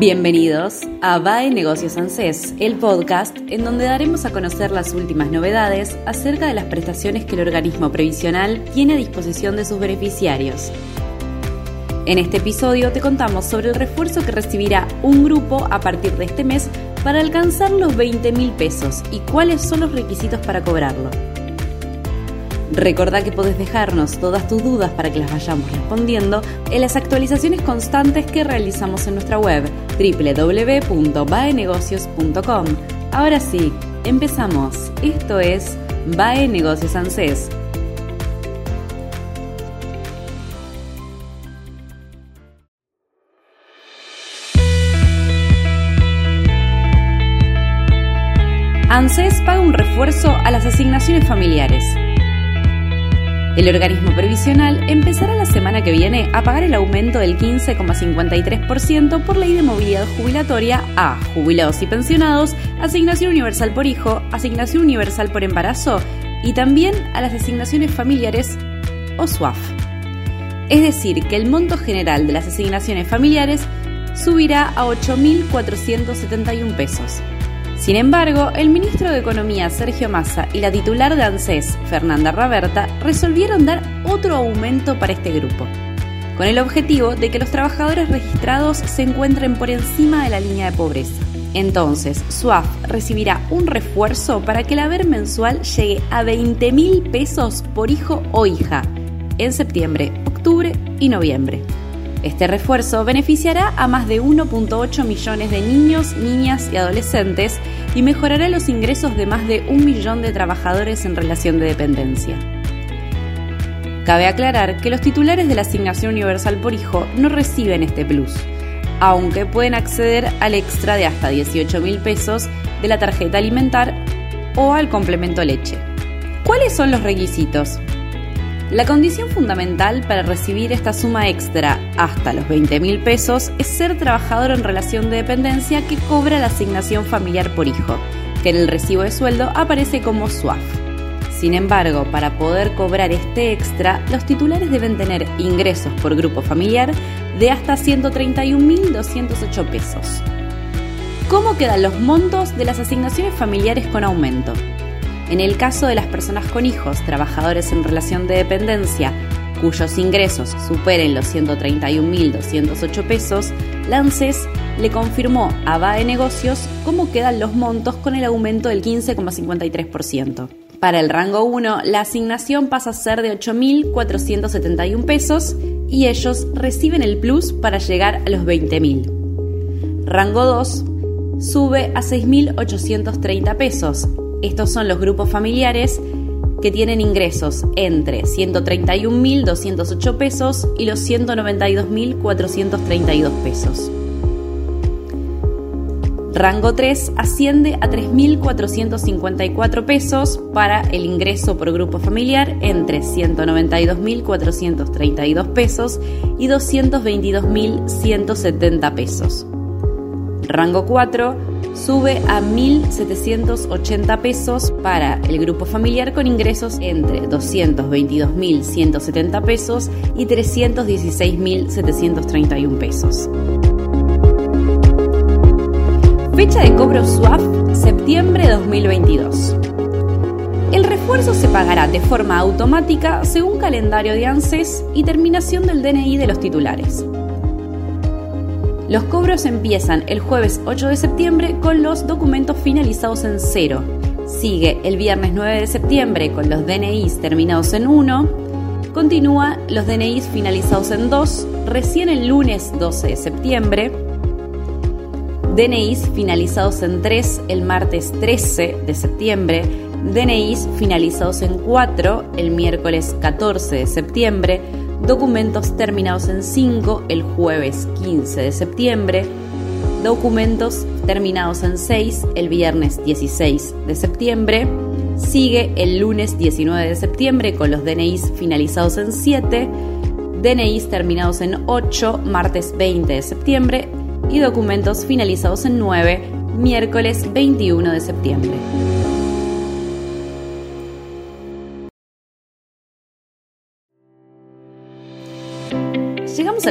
Bienvenidos a VAE Negocios ANSES, el podcast en donde daremos a conocer las últimas novedades acerca de las prestaciones que el organismo previsional tiene a disposición de sus beneficiarios. En este episodio te contamos sobre el refuerzo que recibirá un grupo a partir de este mes para alcanzar los 20 mil pesos y cuáles son los requisitos para cobrarlo. Recordá que podés dejarnos todas tus dudas para que las vayamos respondiendo en las actualizaciones constantes que realizamos en nuestra web www.baenegocios.com. Ahora sí, empezamos. Esto es Bae Negocios ANSES. ANSES paga un refuerzo a las asignaciones familiares. El organismo previsional empezará la semana que viene a pagar el aumento del 15,53% por ley de movilidad jubilatoria a jubilados y pensionados, asignación universal por hijo, asignación universal por embarazo y también a las asignaciones familiares o SUAF. Es decir, que el monto general de las asignaciones familiares subirá a 8.471 pesos. Sin embargo, el ministro de Economía Sergio Massa y la titular de ANSES, Fernanda Raberta, resolvieron dar otro aumento para este grupo, con el objetivo de que los trabajadores registrados se encuentren por encima de la línea de pobreza. Entonces, SUAF recibirá un refuerzo para que el haber mensual llegue a 20 mil pesos por hijo o hija en septiembre, octubre y noviembre. Este refuerzo beneficiará a más de 1.8 millones de niños, niñas y adolescentes y mejorará los ingresos de más de un millón de trabajadores en relación de dependencia. Cabe aclarar que los titulares de la asignación universal por hijo no reciben este plus, aunque pueden acceder al extra de hasta 18 mil pesos de la tarjeta alimentar o al complemento leche. ¿Cuáles son los requisitos? La condición fundamental para recibir esta suma extra hasta los 20 mil pesos es ser trabajador en relación de dependencia que cobra la asignación familiar por hijo, que en el recibo de sueldo aparece como SUAF. Sin embargo, para poder cobrar este extra, los titulares deben tener ingresos por grupo familiar de hasta 131.208 pesos. ¿Cómo quedan los montos de las asignaciones familiares con aumento? En el caso de las personas con hijos, trabajadores en relación de dependencia, cuyos ingresos superen los 131.208 pesos, la ANSES le confirmó a BAE Negocios cómo quedan los montos con el aumento del 15,53%. Para el rango 1, la asignación pasa a ser de 8.471 pesos y ellos reciben el plus para llegar a los 20.000. Rango 2 sube a 6.830 pesos estos son los grupos familiares que tienen ingresos entre 131.208 pesos y los 192.432 pesos. Rango 3 asciende a 3.454 pesos para el ingreso por grupo familiar entre 192.432 pesos y 222.170 pesos. Rango 4 sube a 1.780 pesos para el grupo familiar con ingresos entre 222.170 pesos y 316.731 pesos. Fecha de cobro SWAF, septiembre 2022. El refuerzo se pagará de forma automática según calendario de ANSES y terminación del DNI de los titulares. Los cobros empiezan el jueves 8 de septiembre con los documentos finalizados en 0. Sigue el viernes 9 de septiembre con los DNIs terminados en 1. Continúa los DNIs finalizados en 2. Recién el lunes 12 de septiembre. DNIs finalizados en 3 el martes 13 de septiembre. DNIs finalizados en 4 el miércoles 14 de septiembre documentos terminados en 5 el jueves 15 de septiembre, documentos terminados en 6 el viernes 16 de septiembre, sigue el lunes 19 de septiembre con los DNIs finalizados en 7, DNIs terminados en 8 martes 20 de septiembre y documentos finalizados en 9 miércoles 21 de septiembre.